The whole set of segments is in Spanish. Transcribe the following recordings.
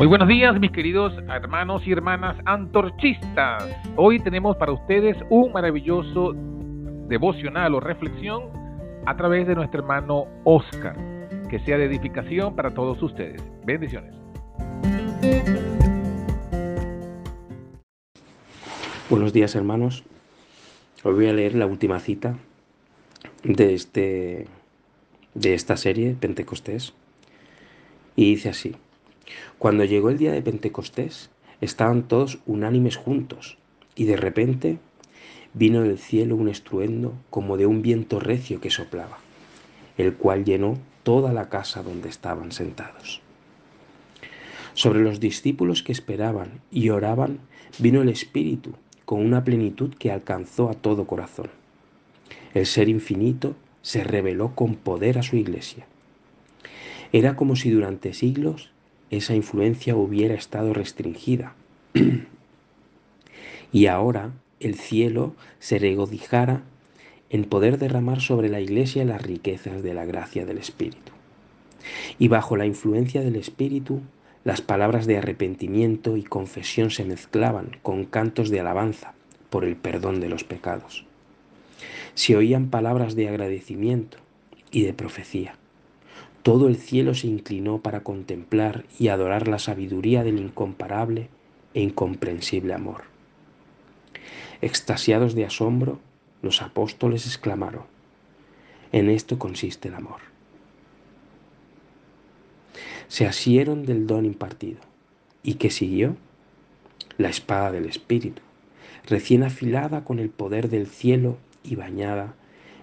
Muy buenos días, mis queridos hermanos y hermanas antorchistas. Hoy tenemos para ustedes un maravilloso devocional o reflexión a través de nuestro hermano Oscar. Que sea de edificación para todos ustedes. Bendiciones. Buenos días, hermanos. Hoy voy a leer la última cita de, este, de esta serie, Pentecostés. Y dice así. Cuando llegó el día de Pentecostés, estaban todos unánimes juntos, y de repente vino del cielo un estruendo como de un viento recio que soplaba, el cual llenó toda la casa donde estaban sentados. Sobre los discípulos que esperaban y oraban vino el Espíritu con una plenitud que alcanzó a todo corazón. El Ser infinito se reveló con poder a su iglesia. Era como si durante siglos esa influencia hubiera estado restringida. y ahora el cielo se regocijara en poder derramar sobre la Iglesia las riquezas de la gracia del Espíritu. Y bajo la influencia del Espíritu, las palabras de arrepentimiento y confesión se mezclaban con cantos de alabanza por el perdón de los pecados. Se oían palabras de agradecimiento y de profecía. Todo el cielo se inclinó para contemplar y adorar la sabiduría del incomparable e incomprensible amor. Extasiados de asombro, los apóstoles exclamaron, en esto consiste el amor. Se asieron del don impartido. ¿Y qué siguió? La espada del Espíritu, recién afilada con el poder del cielo y bañada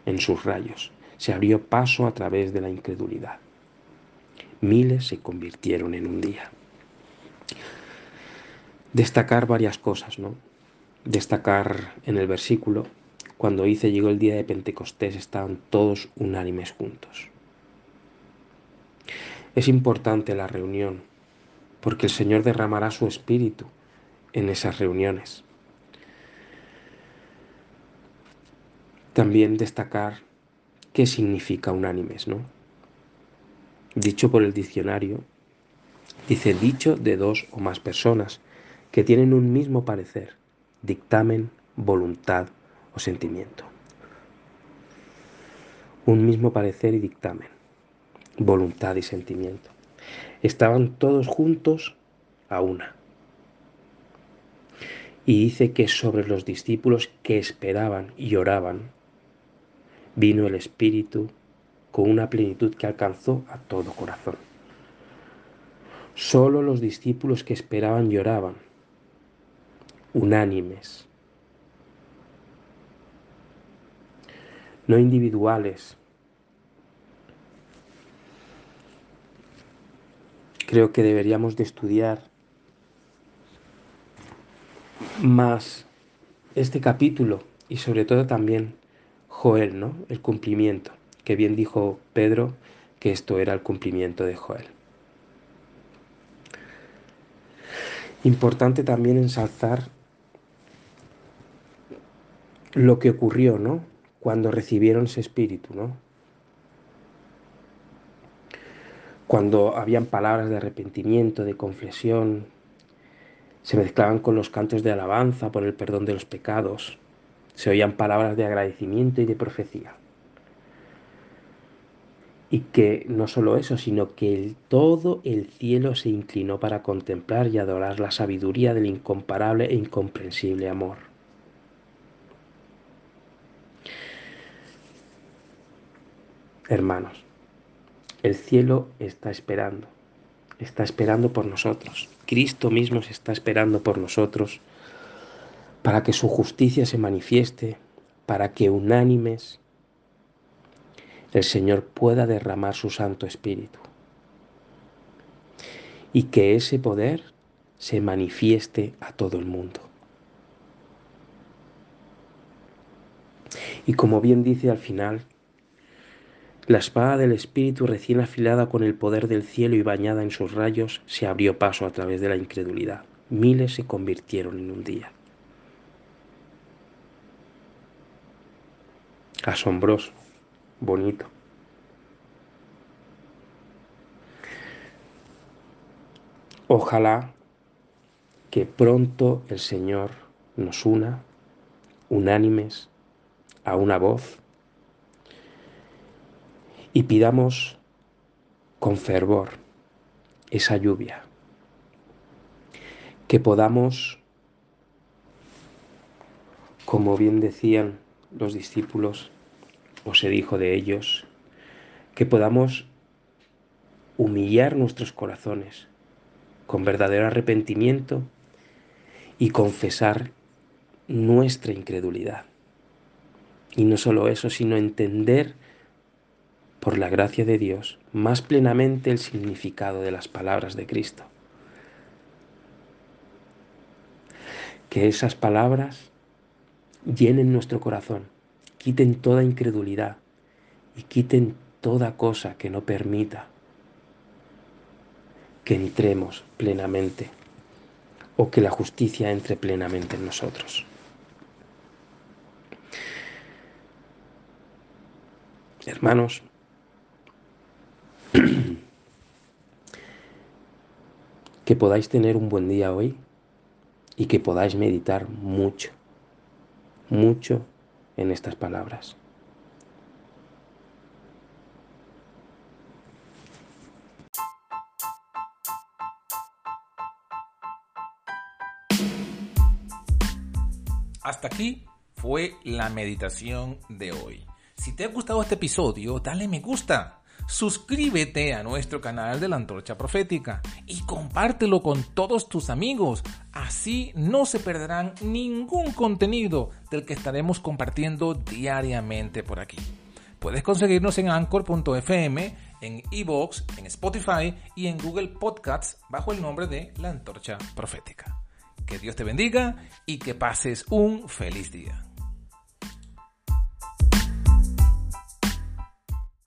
en sus rayos, se abrió paso a través de la incredulidad miles se convirtieron en un día. Destacar varias cosas, ¿no? Destacar en el versículo, cuando dice llegó el día de Pentecostés, estaban todos unánimes juntos. Es importante la reunión, porque el Señor derramará su espíritu en esas reuniones. También destacar qué significa unánimes, ¿no? Dicho por el diccionario, dice dicho de dos o más personas que tienen un mismo parecer, dictamen, voluntad o sentimiento. Un mismo parecer y dictamen, voluntad y sentimiento. Estaban todos juntos a una. Y dice que sobre los discípulos que esperaban y oraban, vino el Espíritu con una plenitud que alcanzó a todo corazón. Solo los discípulos que esperaban lloraban, unánimes, no individuales. Creo que deberíamos de estudiar más este capítulo y sobre todo también Joel, ¿no? El cumplimiento que bien dijo Pedro que esto era el cumplimiento de Joel. Importante también ensalzar lo que ocurrió, ¿no? Cuando recibieron ese espíritu, ¿no? Cuando habían palabras de arrepentimiento, de confesión, se mezclaban con los cantos de alabanza por el perdón de los pecados, se oían palabras de agradecimiento y de profecía y que no solo eso, sino que el, todo el cielo se inclinó para contemplar y adorar la sabiduría del incomparable e incomprensible amor. Hermanos, el cielo está esperando, está esperando por nosotros. Cristo mismo se está esperando por nosotros para que su justicia se manifieste, para que unánimes el Señor pueda derramar su Santo Espíritu y que ese poder se manifieste a todo el mundo. Y como bien dice al final, la espada del Espíritu recién afilada con el poder del cielo y bañada en sus rayos se abrió paso a través de la incredulidad. Miles se convirtieron en un día. Asombroso bonito. Ojalá que pronto el Señor nos una, unánimes, a una voz, y pidamos con fervor esa lluvia, que podamos, como bien decían los discípulos, o se dijo de ellos, que podamos humillar nuestros corazones con verdadero arrepentimiento y confesar nuestra incredulidad. Y no solo eso, sino entender por la gracia de Dios más plenamente el significado de las palabras de Cristo. Que esas palabras llenen nuestro corazón, quiten toda incredulidad y quiten toda cosa que no permita que entremos plenamente o que la justicia entre plenamente en nosotros. Hermanos, que podáis tener un buen día hoy y que podáis meditar mucho, mucho en estas palabras. Hasta aquí fue la meditación de hoy. Si te ha gustado este episodio, dale me gusta. Suscríbete a nuestro canal de la Antorcha Profética y compártelo con todos tus amigos. Así no se perderán ningún contenido del que estaremos compartiendo diariamente por aquí. Puedes conseguirnos en anchor.fm, en evox, en Spotify y en Google Podcasts bajo el nombre de La Antorcha Profética. Que Dios te bendiga y que pases un feliz día.